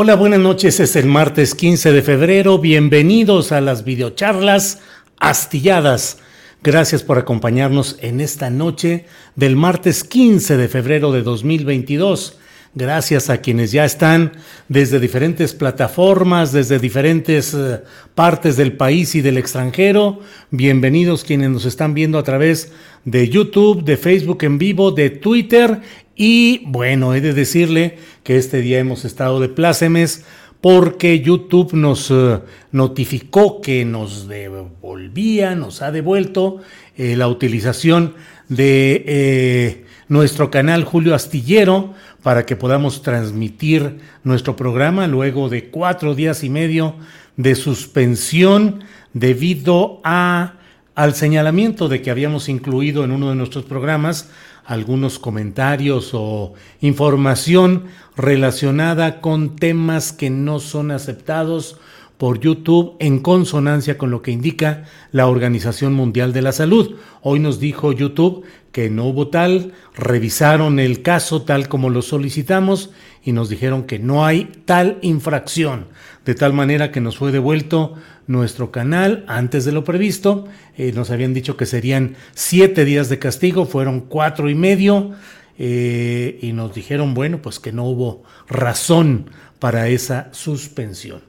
Hola, buenas noches. Es el martes 15 de febrero. Bienvenidos a las videocharlas astilladas. Gracias por acompañarnos en esta noche del martes 15 de febrero de 2022. Gracias a quienes ya están desde diferentes plataformas, desde diferentes eh, partes del país y del extranjero. Bienvenidos quienes nos están viendo a través de YouTube, de Facebook en vivo, de Twitter y bueno, he de decirle que este día hemos estado de plácemes porque YouTube nos eh, notificó que nos devolvía, nos ha devuelto eh, la utilización de eh, nuestro canal Julio Astillero para que podamos transmitir nuestro programa luego de cuatro días y medio de suspensión debido a, al señalamiento de que habíamos incluido en uno de nuestros programas algunos comentarios o información relacionada con temas que no son aceptados por YouTube en consonancia con lo que indica la Organización Mundial de la Salud. Hoy nos dijo YouTube que no hubo tal, revisaron el caso tal como lo solicitamos y nos dijeron que no hay tal infracción, de tal manera que nos fue devuelto nuestro canal antes de lo previsto. Eh, nos habían dicho que serían siete días de castigo, fueron cuatro y medio. Eh, y nos dijeron, bueno, pues que no hubo razón para esa suspensión.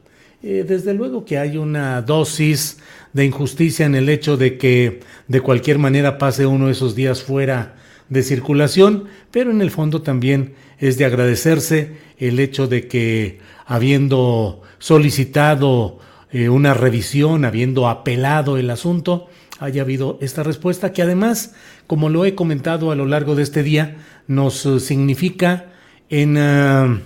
Eh, desde luego que hay una dosis de injusticia en el hecho de que de cualquier manera pase uno de esos días fuera de circulación, pero en el fondo también es de agradecerse el hecho de que habiendo solicitado eh, una revisión, habiendo apelado el asunto, haya habido esta respuesta que además, como lo he comentado a lo largo de este día, nos eh, significa en ah,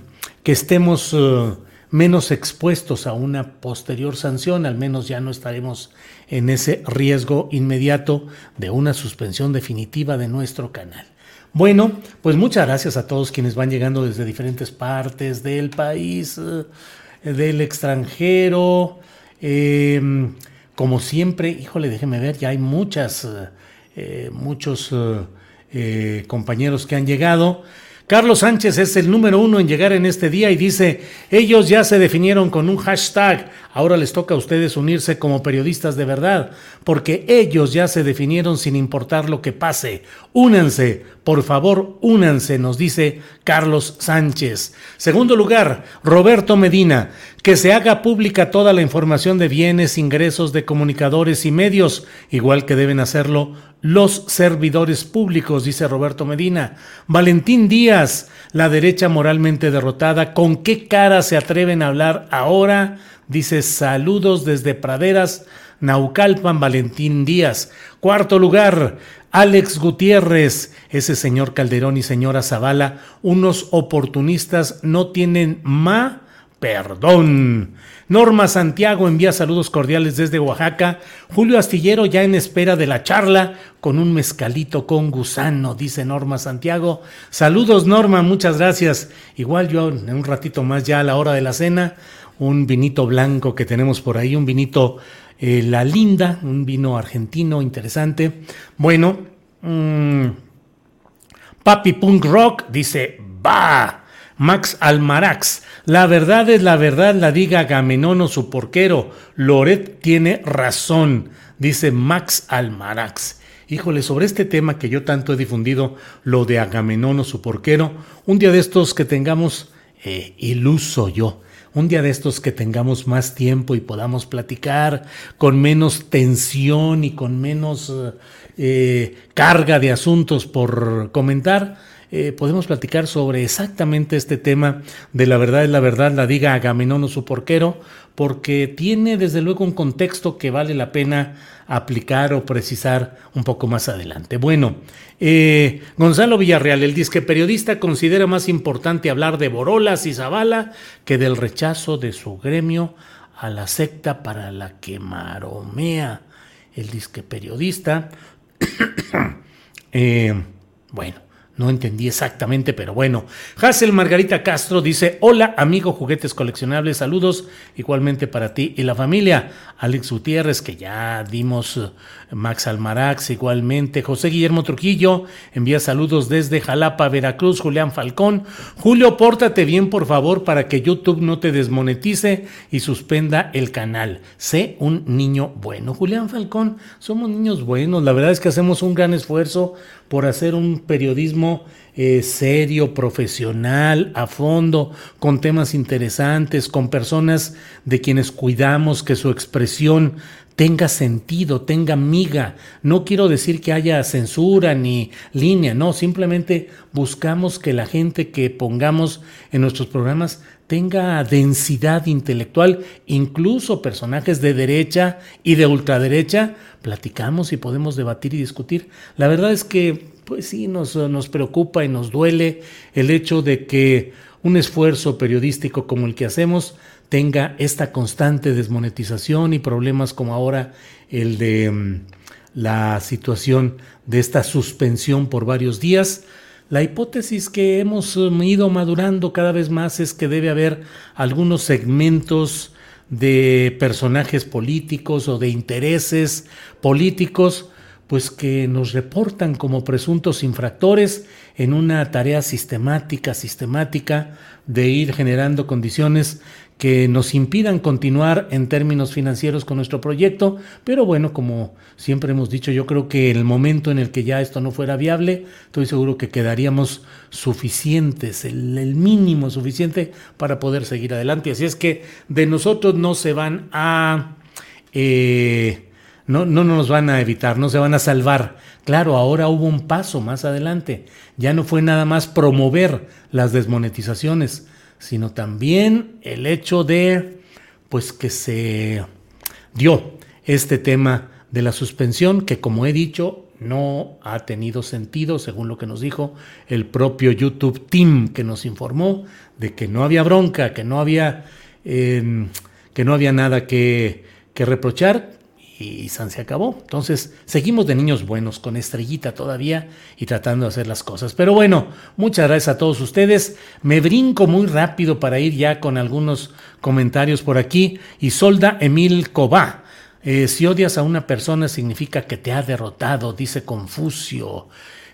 que estemos eh, menos expuestos a una posterior sanción, al menos ya no estaremos en ese riesgo inmediato de una suspensión definitiva de nuestro canal. Bueno, pues muchas gracias a todos quienes van llegando desde diferentes partes del país, del extranjero, Em, como siempre, híjole, déjeme ver, ya hay muchas, eh, muchos eh, eh, compañeros que han llegado. Carlos Sánchez es el número uno en llegar en este día y dice, ellos ya se definieron con un hashtag, ahora les toca a ustedes unirse como periodistas de verdad, porque ellos ya se definieron sin importar lo que pase. Únanse, por favor, únanse, nos dice Carlos Sánchez. Segundo lugar, Roberto Medina, que se haga pública toda la información de bienes, ingresos de comunicadores y medios, igual que deben hacerlo los servidores públicos, dice Roberto Medina. Valentín Díaz, la derecha moralmente derrotada, ¿con qué cara se atreven a hablar ahora? Dice saludos desde Praderas, Naucalpan, Valentín Díaz. Cuarto lugar, Alex Gutiérrez, ese señor Calderón y señora Zavala, unos oportunistas no tienen ma perdón. Norma Santiago envía saludos cordiales desde Oaxaca. Julio Astillero ya en espera de la charla con un mezcalito con gusano, dice Norma Santiago. Saludos Norma, muchas gracias. Igual yo en un ratito más ya a la hora de la cena, un vinito blanco que tenemos por ahí, un vinito eh, La Linda, un vino argentino interesante. Bueno, mm, Papi Punk Rock dice, va. Max Almarax, la verdad es la verdad, la diga Agamenón o su porquero. Loret tiene razón, dice Max Almarax. Híjole, sobre este tema que yo tanto he difundido, lo de Agamenón o su porquero, un día de estos que tengamos, eh, iluso yo, un día de estos que tengamos más tiempo y podamos platicar con menos tensión y con menos eh, carga de asuntos por comentar, eh, podemos platicar sobre exactamente este tema de la verdad es la verdad, la diga Agamenón o su porquero, porque tiene desde luego un contexto que vale la pena aplicar o precisar un poco más adelante. Bueno, eh, Gonzalo Villarreal, el disque periodista, considera más importante hablar de Borolas y Zavala que del rechazo de su gremio a la secta para la que maromea el disque periodista. Eh, bueno, no entendí exactamente, pero bueno. Hazel Margarita Castro dice: Hola, amigo juguetes coleccionables, saludos igualmente para ti y la familia. Alex Gutiérrez, que ya dimos Max Almarax, igualmente. José Guillermo Trujillo envía saludos desde Jalapa, Veracruz. Julián Falcón. Julio, pórtate bien, por favor, para que YouTube no te desmonetice y suspenda el canal. Sé un niño bueno. Julián Falcón, somos niños buenos. La verdad es que hacemos un gran esfuerzo por hacer un periodismo eh, serio, profesional, a fondo, con temas interesantes, con personas de quienes cuidamos que su expresión tenga sentido, tenga miga. No quiero decir que haya censura ni línea, no, simplemente buscamos que la gente que pongamos en nuestros programas tenga densidad intelectual, incluso personajes de derecha y de ultraderecha, platicamos y podemos debatir y discutir. La verdad es que, pues sí, nos, nos preocupa y nos duele el hecho de que un esfuerzo periodístico como el que hacemos tenga esta constante desmonetización y problemas como ahora el de mm, la situación de esta suspensión por varios días. La hipótesis que hemos mm, ido madurando cada vez más es que debe haber algunos segmentos de personajes políticos o de intereses políticos pues que nos reportan como presuntos infractores en una tarea sistemática, sistemática de ir generando condiciones que nos impidan continuar en términos financieros con nuestro proyecto, pero bueno, como siempre hemos dicho, yo creo que el momento en el que ya esto no fuera viable, estoy seguro que quedaríamos suficientes, el, mínimo suficiente para poder seguir adelante. Así es que de nosotros no se van a... Eh, no, no nos van a evitar, no se van a salvar. Claro, ahora hubo un paso más adelante. Ya no fue nada más promover las desmonetizaciones, sino también el hecho de, pues que se dio este tema de la suspensión, que como he dicho, no ha tenido sentido, según lo que nos dijo el propio YouTube Team, que nos informó de que no había bronca, que no había, em, que no había nada que, que reprochar, y San se acabó. Entonces, seguimos de niños buenos, con estrellita todavía y tratando de hacer las cosas. Pero bueno, muchas gracias a todos ustedes. Me brinco muy rápido para ir ya con algunos comentarios por aquí. Y Solda Emil Cobá. Eh, si odias a una persona significa que te ha derrotado, dice Confucio.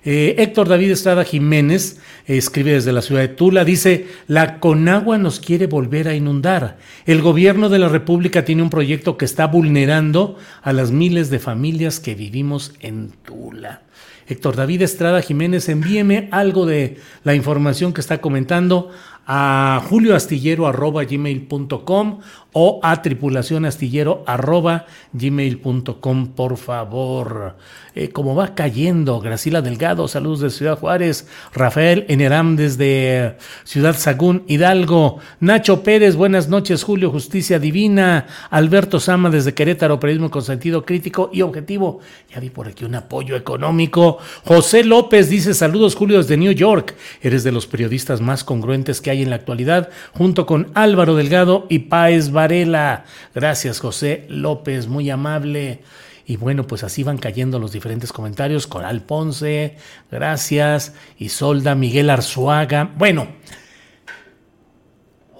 Eh, Héctor David Estrada Jiménez escribe desde la ciudad de Tula, dice, la Conagua nos quiere volver a inundar. El gobierno de la República tiene un proyecto que está vulnerando a las miles de familias que vivimos en Tula. Héctor David Estrada Jiménez, envíeme algo de la información que está comentando a julioastillero.gmail.com o a tripulacionastillero.gmail.com, por favor. Eh, como va cayendo, Gracila Delgado, saludos de Ciudad Juárez, Rafael Eneram desde Ciudad Sagún, Hidalgo, Nacho Pérez, buenas noches, Julio, Justicia Divina, Alberto Sama desde Querétaro, Periodismo con sentido crítico y objetivo. Ya vi por aquí un apoyo económico. José López dice, saludos, Julio, desde New York. Eres de los periodistas más congruentes que hay en la actualidad, junto con Álvaro Delgado y Páez Varela. Gracias, José López, muy amable. Y bueno, pues así van cayendo los diferentes comentarios. Coral Ponce, gracias. Isolda, Miguel Arzuaga. Bueno,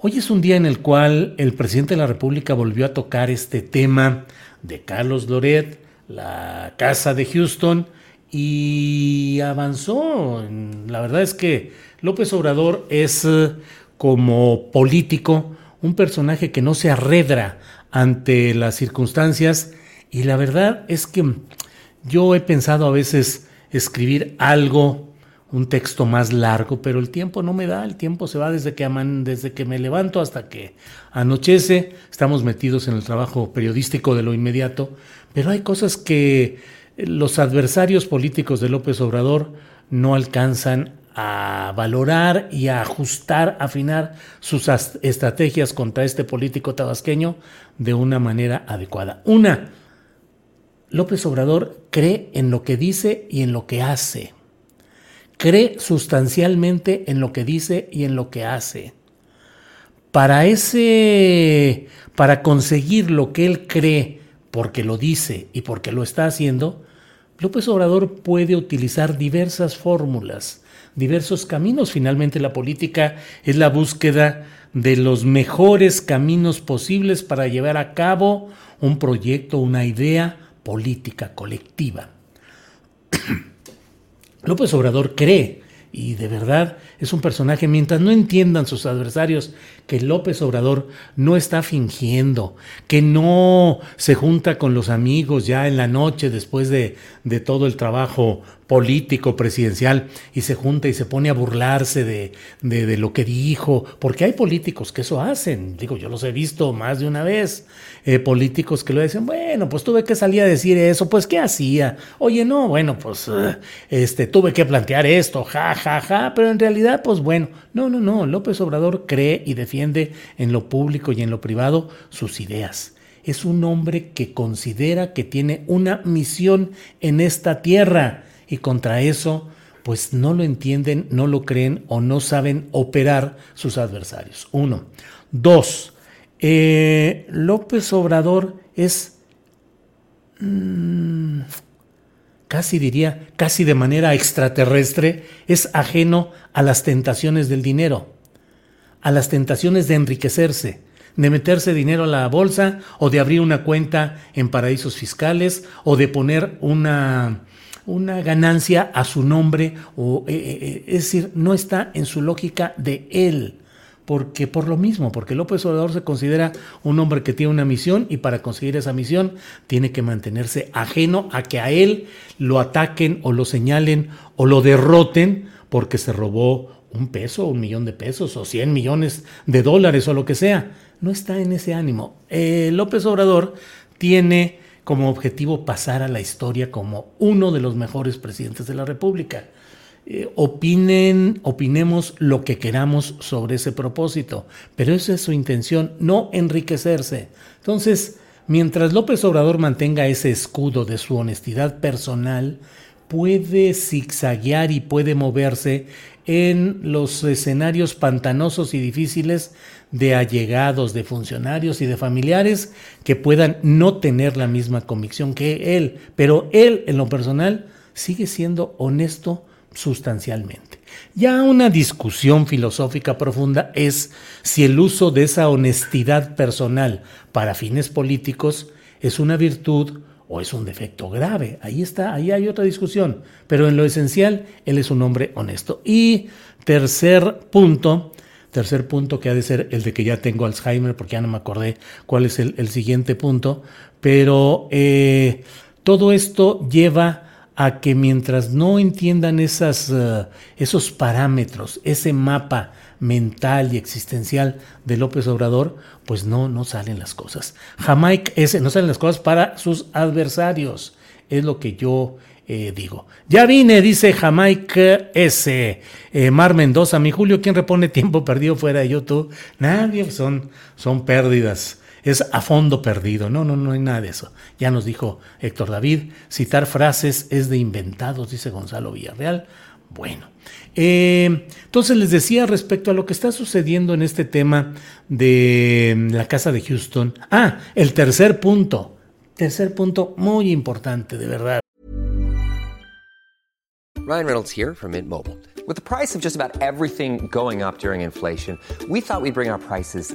hoy es un día en el cual el presidente de la República volvió a tocar este tema de Carlos Loret, la casa de Houston y avanzó. La verdad es que López Obrador es eh, como político un personaje que no se arredra ante las circunstancias. Y la verdad es que yo he pensado a veces escribir algo, un texto más largo, pero el tiempo no me da, el tiempo se va desde que, desde que me levanto hasta que anochece, estamos metidos en el trabajo periodístico de lo inmediato, pero hay cosas que los adversarios políticos de López Obrador no alcanzan a valorar y a ajustar, afinar sus estrategias contra este político tabasqueño de una manera adecuada. Una, López Obrador cree en lo que dice y en lo que hace. Cree sustancialmente en lo que dice y en lo que hace. Para ese para conseguir lo que él cree porque lo dice y porque lo está haciendo, López Obrador puede utilizar diversas fórmulas, diversos caminos. Finalmente la política es la búsqueda de los mejores caminos posibles para llevar a cabo un proyecto, una idea política colectiva. López Obrador cree, y de verdad es un personaje, mientras no entiendan sus adversarios que López Obrador no está fingiendo, que no se junta con los amigos ya en la noche después de, de todo el trabajo político presidencial y se junta y se pone a burlarse de, de, lo que dijo, porque hay políticos que eso hacen, digo, yo los he visto más de una vez, eh, políticos que lo dicen, bueno, pues tuve que salir a decir eso, pues ¿qué hacía? Oye, no, bueno, pues eh, este, tuve que plantear esto, ja, ja, ja, pero en realidad, pues bueno, no, no, no, López Obrador cree y defiende en lo público y en lo privado sus ideas es un hombre que considera que tiene una misión en esta tierra y contra eso pues no lo entienden, no lo creen o no saben operar sus adversarios. Uno. Dos, eh, López Obrador es, mm, casi diría, casi de manera extraterrestre, es ajeno a las tentaciones del dinero, a las tentaciones de enriquecerse, de meterse dinero a la bolsa o de abrir una cuenta en paraísos fiscales o de poner una una ganancia a su nombre, o, eh, eh, eh, es decir, no está en su lógica de él. Porque por lo mismo, porque López Obrador se considera un hombre que tiene una misión y para conseguir esa misión tiene que mantenerse ajeno a que a él lo ataquen o lo señalen o lo derroten porque se robó un peso, un millón de pesos o cien millones de dólares o lo que sea. No está en ese ánimo. López Obrador tiene como objetivo pasar a la historia como uno de los mejores presidentes de la República. Eh, opinen, opinemos lo que queramos sobre ese propósito, pero esa es su intención, no enriquecerse. Entonces, mientras López Obrador mantenga ese escudo de su honestidad personal, puede zigzaguear y puede moverse en los escenarios pantanosos y difíciles de allegados, de funcionarios y de familiares que puedan no tener la misma convicción que él, pero él en lo personal sigue siendo honesto sustancialmente. Ya una discusión filosófica profunda es si el uso de esa honestidad personal para fines políticos es una virtud o es un defecto grave. Ahí está, ahí hay otra discusión. Pero en lo esencial, él es un hombre honesto. Y tercer punto, tercer punto que ha de ser el de que ya tengo Alzheimer, porque ya no me acordé cuál es el, siguiente punto. Pero eh, todo esto lleva a que mientras no entiendan eh, esos parámetros, ese mapa mental y existencial de López Obrador, pues no, no salen las cosas. Jamaica, ese, no salen las cosas para sus adversarios, es lo que yo eh, digo. Ya vine, dice Jamaica S. Eh, Mar Mendoza, mi Julio, ¿quién repone tiempo perdido fuera de YouTube? Nadie, son, son pérdidas. Es a fondo perdido. No, no, no hay nada de eso. Ya nos dijo Héctor David, citar frases es de inventados, dice Gonzalo Villarreal. Bueno, eh, entonces les decía respecto a lo que está sucediendo en este tema de la casa de Houston. Ah, el tercer punto. Tercer punto muy importante, de verdad. Ryan Reynolds here from Mint Mobile. With the price of just about everything going up during inflation, we thought we'd bring our prices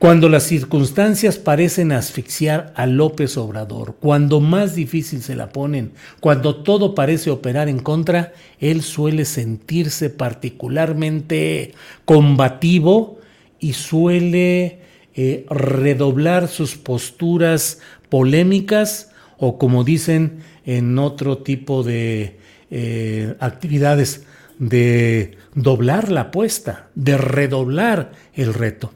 Cuando las circunstancias parecen asfixiar a López Obrador, cuando más difícil se la ponen, cuando todo parece operar en contra, él suele sentirse particularmente combativo y suele eh, redoblar sus posturas polémicas o como dicen en otro tipo de eh, actividades, de doblar la apuesta, de redoblar el reto.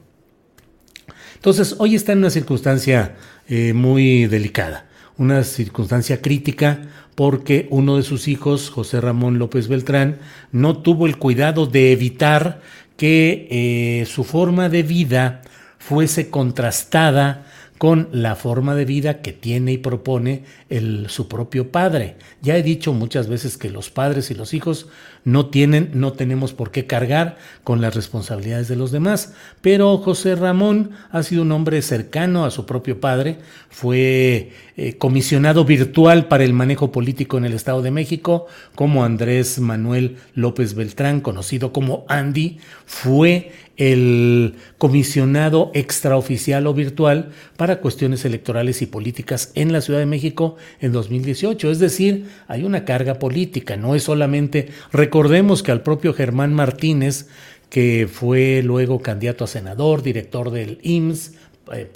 Entonces, hoy está en una circunstancia eh, muy delicada, una circunstancia crítica porque uno de sus hijos, José Ramón López Beltrán, no tuvo el cuidado de evitar que eh, su forma de vida fuese contrastada con la forma de vida que tiene y propone el, su propio padre. Ya he dicho muchas veces que los padres y los hijos no tienen, no tenemos por qué cargar con las responsabilidades de los demás, pero José Ramón ha sido un hombre cercano a su propio padre, fue eh, comisionado virtual para el manejo político en el Estado de México, como Andrés Manuel López Beltrán, conocido como Andy, fue el comisionado extraoficial o virtual para cuestiones electorales y políticas en la Ciudad de México en 2018. Es decir, hay una carga política, no es solamente, recordemos que al propio Germán Martínez, que fue luego candidato a senador, director del IMSS, eh,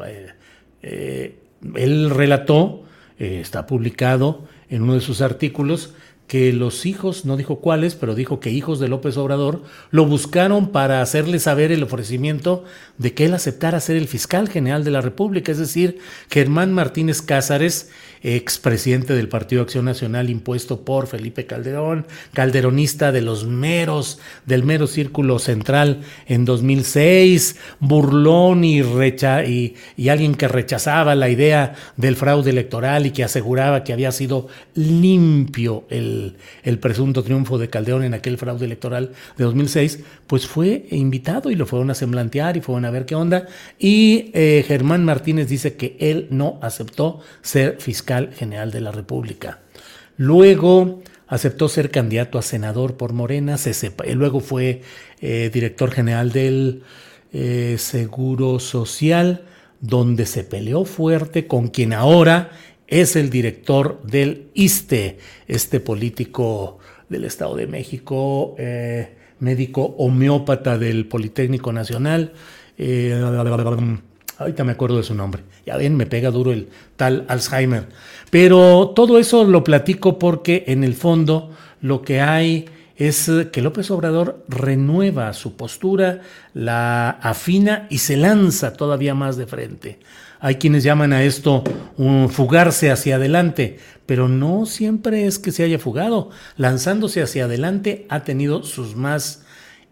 eh, él relató, eh, está publicado en uno de sus artículos, que los hijos, no dijo cuáles, pero dijo que hijos de López Obrador lo buscaron para hacerle saber el ofrecimiento de que él aceptara ser el fiscal general de la República, es decir, Germán Martínez Cázares, expresidente del Partido Acción Nacional impuesto por Felipe Calderón, calderonista de los meros, del mero círculo central en 2006, burlón y, recha y, y alguien que rechazaba la idea del fraude electoral y que aseguraba que había sido limpio el el, presunto triunfo de Calderón en aquel fraude electoral de 2006, pues fue invitado y lo fueron a semblantear y fueron a ver qué onda. Y eh, Germán Martínez dice que él no aceptó ser fiscal general de la República. Luego aceptó ser candidato a senador por Morena, se luego fue eh, director general del eh, Seguro Social, donde se peleó fuerte con quien ahora es el director del ISTE, este político del Estado de México, eh, médico homeópata del Politécnico Nacional. Eh, ahorita me acuerdo de su nombre. Ya ven, me pega duro el tal Alzheimer. Pero todo eso lo platico porque en el fondo lo que hay es que López Obrador renueva su postura, la afina y se lanza todavía más de frente. Hay quienes llaman a esto un fugarse hacia adelante, pero no siempre es que se haya fugado. Lanzándose hacia adelante ha tenido sus más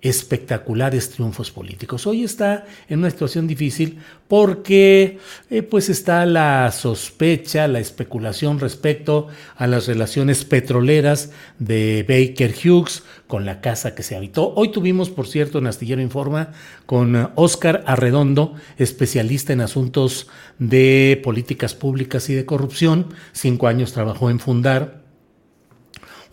espectaculares triunfos políticos. Hoy está en una situación difícil porque eh, pues está la sospecha, la especulación respecto a las relaciones petroleras de Baker Hughes con la casa que se habitó. Hoy tuvimos, por cierto, en Astillero Informa con Oscar Arredondo, especialista en asuntos de políticas públicas y de corrupción. Cinco años trabajó en Fundar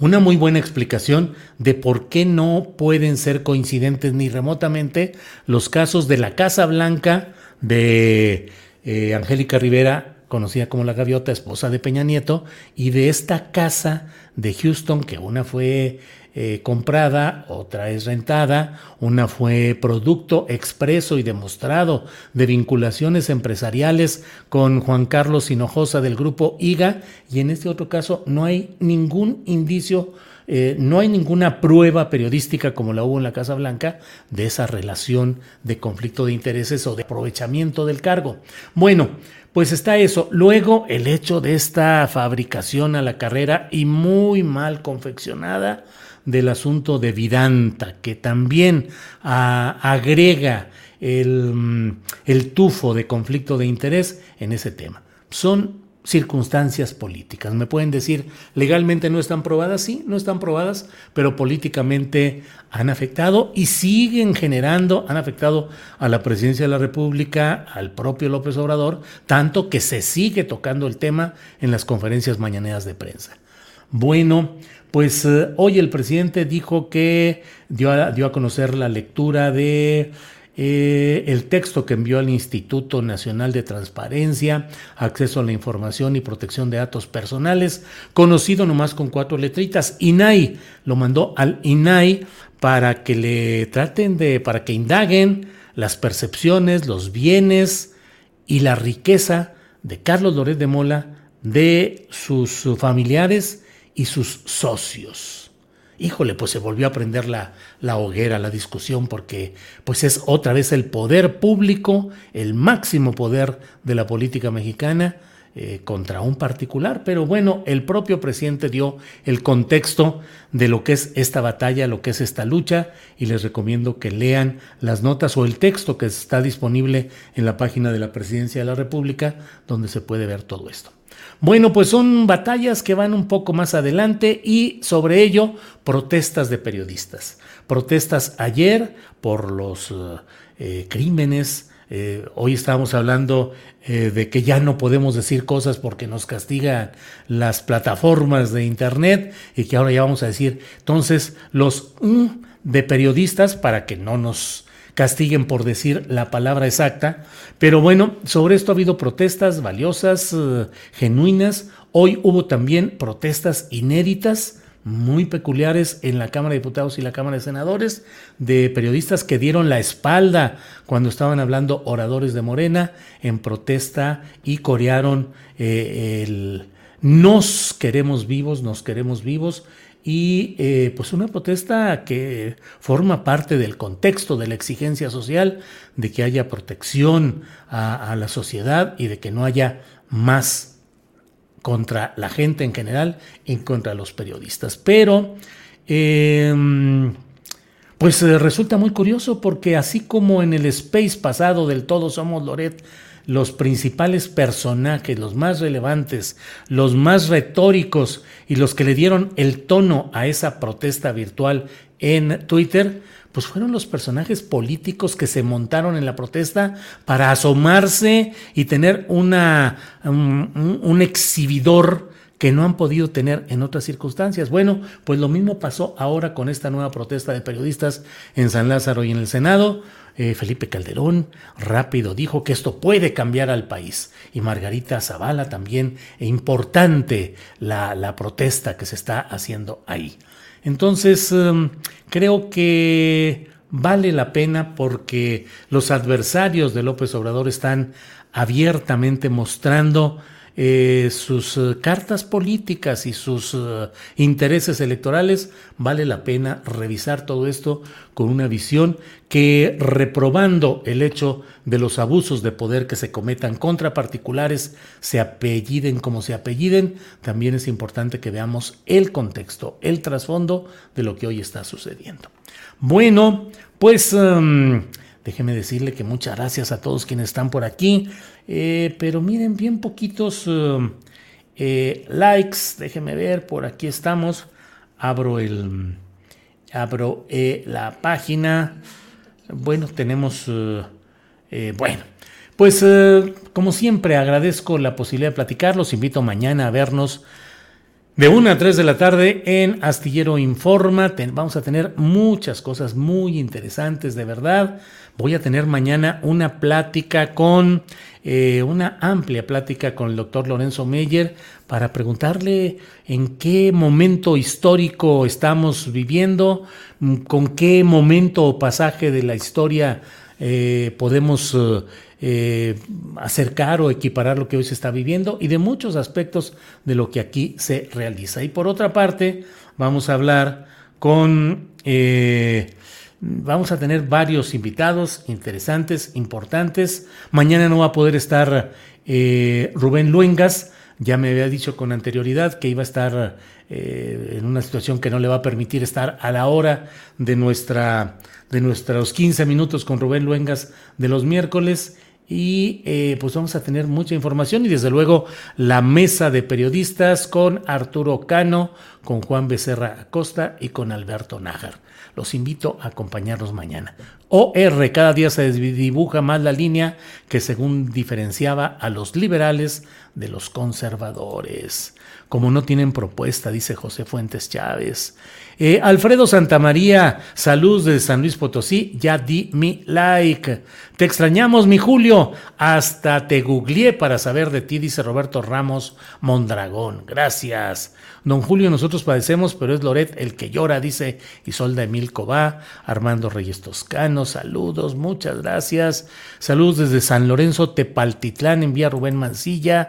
una muy buena explicación de por qué no pueden ser coincidentes ni remotamente los casos de la Casa Blanca de eh, Angélica Rivera, conocida como la Gaviota, esposa de Peña Nieto, y de esta casa de Houston, que una fue eh, comprada, otra es rentada, una fue producto expreso y demostrado de vinculaciones empresariales con Juan Carlos Hinojosa del grupo IGA y en este otro caso no hay ningún indicio, eh, no hay ninguna prueba periodística como la hubo en la Casa Blanca de esa relación de conflicto de intereses o de aprovechamiento del cargo. Bueno, pues está eso. Luego el hecho de esta fabricación a la carrera y muy mal confeccionada del asunto de Vidanta, que también ah, agrega mm, el tufo de conflicto de interés en ese tema. Son circunstancias políticas. Me pueden decir, legalmente no están probadas, sí, no están probadas, pero políticamente han afectado y siguen generando, han afectado a la presidencia de la República, al propio López Obrador, tanto que se sigue tocando el tema en las conferencias mañaneras de prensa. Bueno, pues eh, hoy el presidente dijo que dio dio a conocer la lectura de eh, el texto que envió al Instituto Nacional de Transparencia, Acceso a la Información y Protección de Datos Personales, conocido nomás con cuatro letritas. INAI lo mandó al INAI para que le traten de, para que indaguen las percepciones, los bienes y la riqueza de Carlos Loret de Mola, de sus familiares y sus socios. Híjole, pues se volvió a prender la, la, hoguera, la discusión, porque pues es otra vez el poder público, el máximo poder de la política mexicana eh, contra un particular. Pero bueno, el propio presidente dio el contexto de lo que es esta batalla, lo que es esta lucha, y les recomiendo que lean las notas o el texto que está disponible en la página de la Presidencia de la República, donde se puede ver todo esto. Bueno, pues son batallas que van un poco más adelante y sobre ello protestas de periodistas. Protestas ayer por los eh, crímenes. Eh, hoy estábamos hablando eh, de que ya no podemos decir cosas porque nos castigan las plataformas de Internet y que ahora ya vamos a decir entonces los mm, de periodistas para que no nos castiguen por decir la palabra exacta. Pero bueno, sobre esto ha habido protestas valiosas, eh, genuinas. Hoy hubo también protestas inéditas muy peculiares en la Cámara de Diputados y la Cámara de Senadores, de periodistas que dieron la espalda cuando estaban hablando oradores de Morena en protesta y corearon eh, el nos queremos vivos, nos queremos vivos, y eh, pues una protesta que forma parte del contexto de la exigencia social de que haya protección a, la sociedad y de que no haya más contra la gente en general y contra los periodistas. Pero em, pues resulta muy curioso porque así como en el space pasado del Todos Somos Loret, los principales personajes, los más relevantes, los más retóricos y los que le dieron el tono a esa protesta virtual en Twitter, pues fueron los personajes políticos que se montaron en la protesta para asomarse y tener una, un, un exhibidor que no han podido tener en otras circunstancias. Bueno, pues lo mismo pasó ahora con esta nueva protesta de periodistas en San Lázaro y en el Senado eh, Felipe Calderón rápido dijo que esto puede cambiar al país. Y Margarita Zavala también, e importante la, la protesta que se está haciendo ahí. Entonces, em, creo que vale la pena porque los adversarios de López Obrador están abiertamente mostrando eh, sus eh, cartas políticas y sus eh, intereses electorales, vale la pena revisar todo esto con una visión que reprobando el hecho de los abusos de poder que se cometan contra particulares, se apelliden como se apelliden, también es importante que veamos el contexto, el trasfondo de lo que hoy está sucediendo. Bueno, pues... Em, Déjeme decirle que muchas gracias a todos quienes están por aquí. Eh, pero miren, bien poquitos eh, eh, likes. Déjeme ver, por aquí estamos. Abro el. Abro la página. Bueno, tenemos. bueno, pues como siempre agradezco la posibilidad de platicar. Los invito mañana a vernos De 1 a 3 de la tarde en Astillero Informa vamos a tener muchas cosas muy interesantes, de verdad. Voy a tener mañana una plática con, eh, una amplia plática con el doctor Lorenzo Meyer para preguntarle en qué momento histórico estamos viviendo, con qué momento o pasaje de la historia eh, podemos eh, acercar o equiparar lo que hoy se está viviendo y de muchos aspectos de lo que aquí se realiza. Y por otra parte, vamos a hablar con... vamos a tener varios invitados interesantes, importantes. Mañana no va a poder estar Rubén Luengas. Ya me había dicho con anterioridad que iba a estar en una situación que no le va a permitir estar a la hora de nuestra de nuestros 15 minutos con Rubén Luengas de los miércoles y eh, pues vamos a tener mucha información y desde luego la mesa de periodistas con Arturo Cano, con Juan Becerra Acosta y con Alberto Nájar. Los invito a acompañarnos mañana. OR, cada día se dibuja más la línea que según diferenciaba a los liberales de los conservadores. Como no tienen propuesta, dice José Fuentes Chávez. Eh, Alfredo Santamaría, salud de San Luis Potosí, ya di mi like. Te extrañamos, mi Julio. Hasta te googleé para saber de ti, dice Roberto Ramos Mondragón. Gracias. Don Julio, nosotros padecemos, pero es Loret el que llora, dice Isolda Emil Cobá, Armando Reyes Toscano, saludos, muchas gracias. Saludos desde San Lorenzo, Tepaltitlán, envía Rubén Mancilla.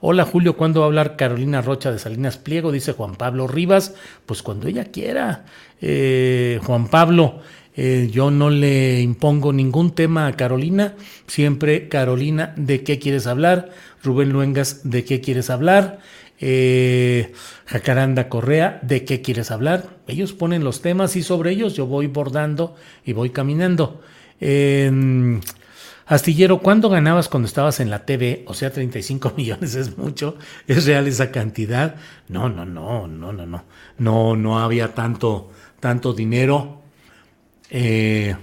Hola Julio, ¿cuándo va a hablar Carolina Rocha de Salinas Pliego? Dice Juan Pablo Rivas. Pues cuando ella quiera. Eh, Juan Pablo, eh, yo no le impongo ningún tema a Carolina. Siempre Carolina, ¿de qué quieres hablar? Rubén Luengas, ¿de qué quieres hablar? Eh, Jacaranda Correa, ¿de qué quieres hablar? Ellos ponen los temas y sobre ellos yo voy bordando y voy caminando. Astillero, ¿cuánto ganabas cuando estabas en la TV? O sea, 35 millones es mucho, es real esa cantidad. No, no, no, no, no, no. No, no había tanto, tanto dinero. Eh,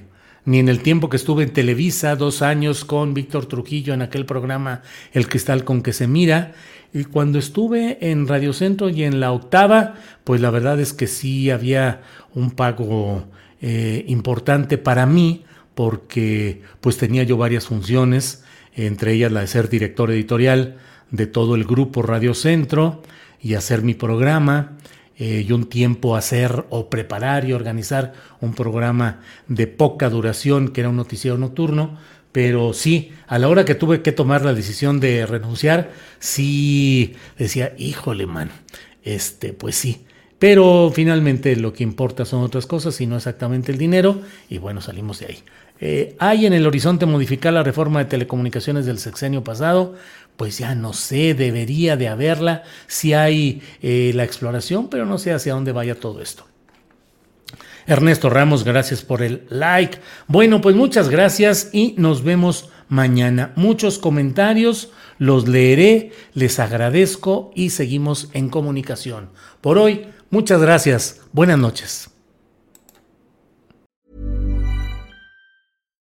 ni en el tiempo que estuve en Televisa, dos años con Víctor Trujillo en aquel programa El Cristal con que se mira. Y cuando estuve en Radio Centro y en la octava, pues la verdad es que sí había un pago eh, importante para mí porque pues tenía yo varias funciones, entre ellas la de ser director editorial de todo el grupo Radio Centro y hacer mi programa eh, y un tiempo hacer o preparar y organizar un programa de poca duración que era un noticiero nocturno, pero sí, a la hora que tuve que tomar la decisión de renunciar, sí decía, híjole, man, este, pues sí. Pero finalmente lo que importa son otras cosas y no exactamente el dinero, y bueno, salimos de ahí. Eh, ¿Hay en el horizonte modificar la reforma de telecomunicaciones del sexenio pasado? Pues ya no sé, debería de haberla, si hay eh, la exploración, pero no sé hacia dónde vaya todo esto. Ernesto Ramos, gracias por el like. Bueno, pues muchas gracias y nos vemos mañana. Muchos comentarios, los leeré, les agradezco y seguimos en comunicación. Por hoy, muchas gracias. Buenas noches.